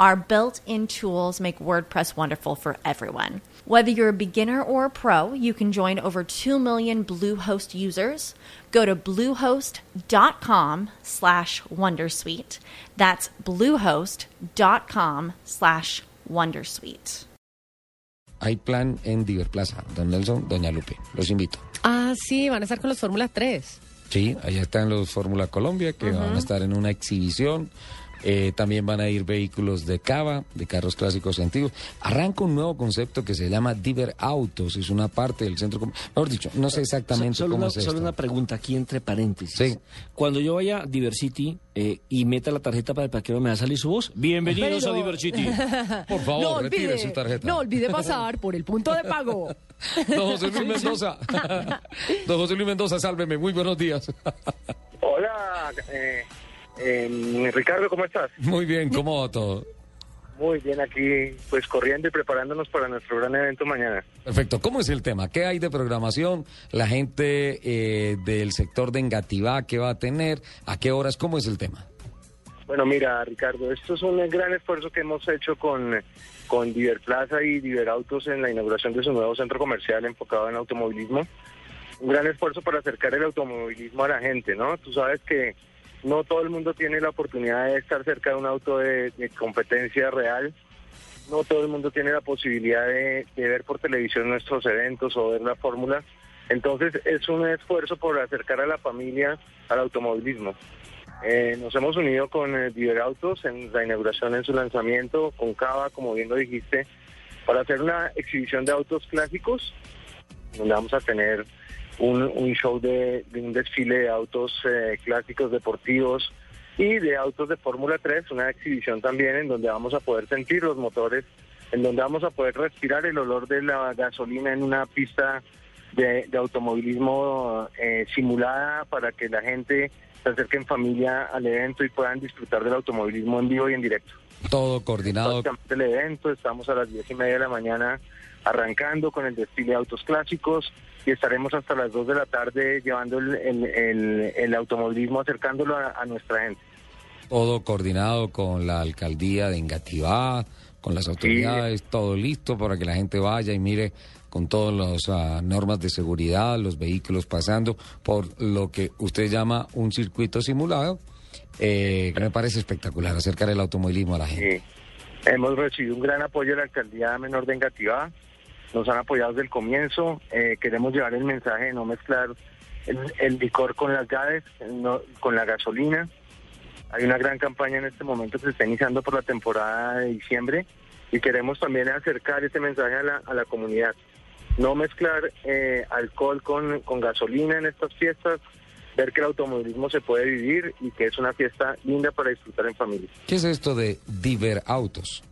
Our built in tools make WordPress wonderful for everyone. Whether you're a beginner or a pro, you can join over 2 million Bluehost users. Go to bluehost.com slash wondersuite. That's bluehost.com slash wondersuite. Hay plan en Diverplaza. Don Nelson, Doña Lupe. Los invito. Ah, sí, van a estar con los Fórmula 3. Sí, allá están los Fórmula Colombia que van a estar en una exhibición. Eh, también van a ir vehículos de cava, de carros clásicos y antiguos. Arranca un nuevo concepto que se llama Diver Autos. Es una parte del centro. Mejor dicho, no sé exactamente solo cómo una, es esto. solo una pregunta aquí entre paréntesis. Sí. Cuando yo vaya a Diversity eh, y meta la tarjeta para el parqueo, ¿me va a salir su voz? Bienvenidos Pero- a Diversity. Por favor, retire su tarjeta. no olvide pasar por el punto de pago. Don José Luis Mendoza. Don José Luis Mendoza, sálveme. Muy buenos días. Hola, eh, eh, Ricardo, ¿cómo estás? Muy bien, ¿cómo va todo? Muy bien, aquí pues corriendo y preparándonos para nuestro gran evento mañana. Perfecto. ¿Cómo es el tema? ¿Qué hay de programación? La gente eh, del sector de Engativá, ¿qué va a tener? ¿A qué horas? ¿Cómo es el tema? Bueno, mira, Ricardo, esto es un gran esfuerzo que hemos hecho con, con Diverplaza y Diverautos en la inauguración de su nuevo centro comercial enfocado en automovilismo. Un gran esfuerzo para acercar el automovilismo a la gente, ¿no? Tú sabes que no todo el mundo tiene la oportunidad de estar cerca de un auto de, competencia real. No todo el mundo tiene la posibilidad de, ver por televisión nuestros eventos o ver la fórmula. Entonces es un esfuerzo por acercar a la familia al automovilismo. Eh, nos hemos unido con eh, Diverautos en la inauguración en su lanzamiento, con Cava, como bien lo dijiste, para hacer una exhibición de autos clásicos, donde vamos a tener un, un show de, de un desfile de autos eh, clásicos deportivos y de autos de Fórmula 3, una exhibición también en donde vamos a poder sentir los motores, en donde vamos a poder respirar el olor de la gasolina en una pista de, de automovilismo eh, simulada para que la gente se acerque en familia al evento y puedan disfrutar del automovilismo en vivo y en directo. Todo coordinado. El evento, estamos a las diez y media de la mañana arrancando con el desfile de autos clásicos y estaremos hasta las 2 de la tarde llevando el, el- el- el automovilismo, acercándolo a, a nuestra gente. todo coordinado con la alcaldía de Engativá, con las autoridades, todo listo para que la gente vaya y mire con todas las ah, normas de seguridad, los vehículos pasando por lo que usted llama un circuito simulado, eh, que me parece espectacular, acercar el automovilismo a la gente. Sí. Hemos recibido un gran apoyo de la alcaldía menor de Engativá, nos han apoyado desde el comienzo, eh, queremos llevar el mensaje de no mezclar el, el licor con las gases, no- con la gasolina. Hay una gran campaña en este momento que se está iniciando por la temporada de diciembre y queremos también acercar ese mensaje a la, a la comunidad. No mezclar eh, alcohol con, con gasolina en estas fiestas, ver que el automovilismo se puede vivir y que es una fiesta linda para disfrutar en familia. ¿Qué es esto de Diver Autos?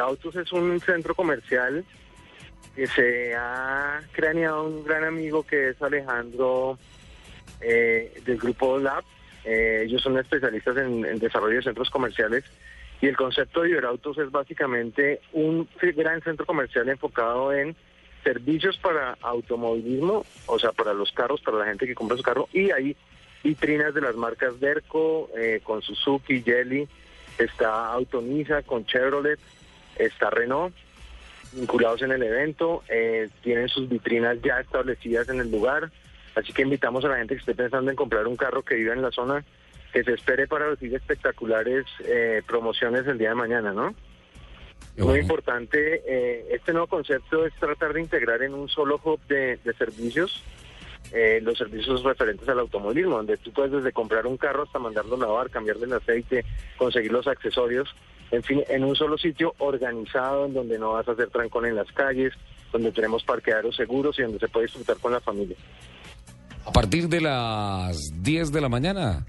Autos es un centro comercial se ha craneado un gran amigo que es Alejandro eh, del grupo Lab. Eh, ellos son especialistas en, desarrollo de centros comerciales y el concepto de Iberautos es básicamente un gran centro comercial enfocado en servicios para automovilismo, o sea, para los carros, para la gente que compra su carro, y hay vitrinas de las marcas Derco, eh, con Suzuki, Jelly, está Autonisa con Chevrolet, está Renault, vinculados en el evento, eh, tienen sus vitrinas ya establecidas en el lugar, así que invitamos a la gente que esté pensando en comprar un carro que viva en la zona, que se espere para recibir espectaculares eh, promociones el día de mañana, ¿no? Muy bueno. importante, eh, este nuevo concepto es tratar de integrar en un solo hub de, de servicios eh, los servicios referentes al automovilismo, donde tú puedes desde comprar un carro hasta mandarlo a lavar, cambiarle el aceite, conseguir los accesorios. En fin, en un solo sitio organizado, en donde no vas a hacer trancón en las calles, donde tenemos parqueaderos seguros y donde se puede disfrutar con la familia. A partir de las 10 de la mañana.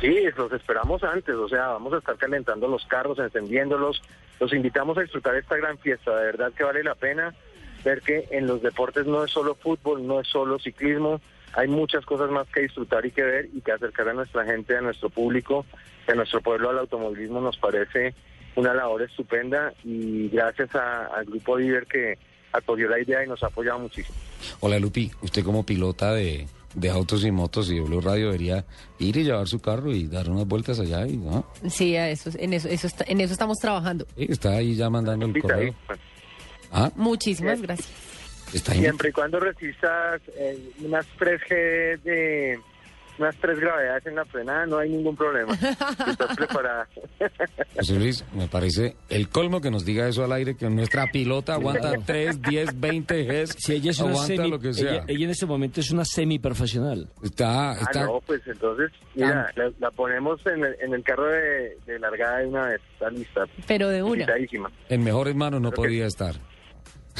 Sí, los esperamos antes, o sea, vamos a estar calentando los carros, encendiéndolos. Los invitamos a disfrutar esta gran fiesta, de verdad que vale la pena ver que en los deportes no es solo fútbol, no es solo ciclismo, hay muchas cosas más que disfrutar y que ver y que acercar a nuestra gente, a nuestro público, a nuestro pueblo al automovilismo nos parece una labor estupenda y gracias a- al grupo Diver que acogió la idea y nos ha apoyado muchísimo. Hola Lupi, usted como pilota de, de autos y motos y de Blue Radio debería ir y llevar su carro y dar unas vueltas allá y ¿no? Sí, a eso, en, eso, eso está- en eso estamos trabajando. Sí, está ahí ya mandando el correo. Ah, Muchísimas gracias. Está. Siempre y cuando resistas eh, unas 3G de unas tres gravedades en la frenada, no hay ningún problema. Estás preparada. José Luis, me parece el colmo que nos diga eso al aire, que nuestra pilota aguanta 3, 10, 20 Gs, Si ella es una aguanta semi, lo que sea. ella, ella en este momento es una semi profesional. Está, Ah, está, no, pues entonces, mira, la, la ponemos en el, en el carro de, de largada de una vez, está lista. Pero de una. En mejores manos no Creo que- podía estar.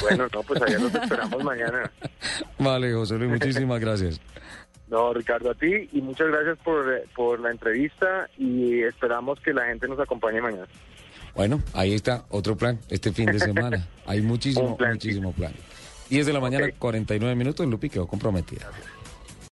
Bueno, no, pues allá nos esperamos mañana. Vale, José Luis, muchísimas gracias. No, Ricardo, a ti y muchas gracias por, eh, por la entrevista y esperamos que la gente nos acompañe mañana. Bueno, ahí está otro plan este fin de semana. Hay muchísimo, plan, muchísimo plan. 10 de la mañana, Ok. 49 minutos, Lupi quedó comprometida.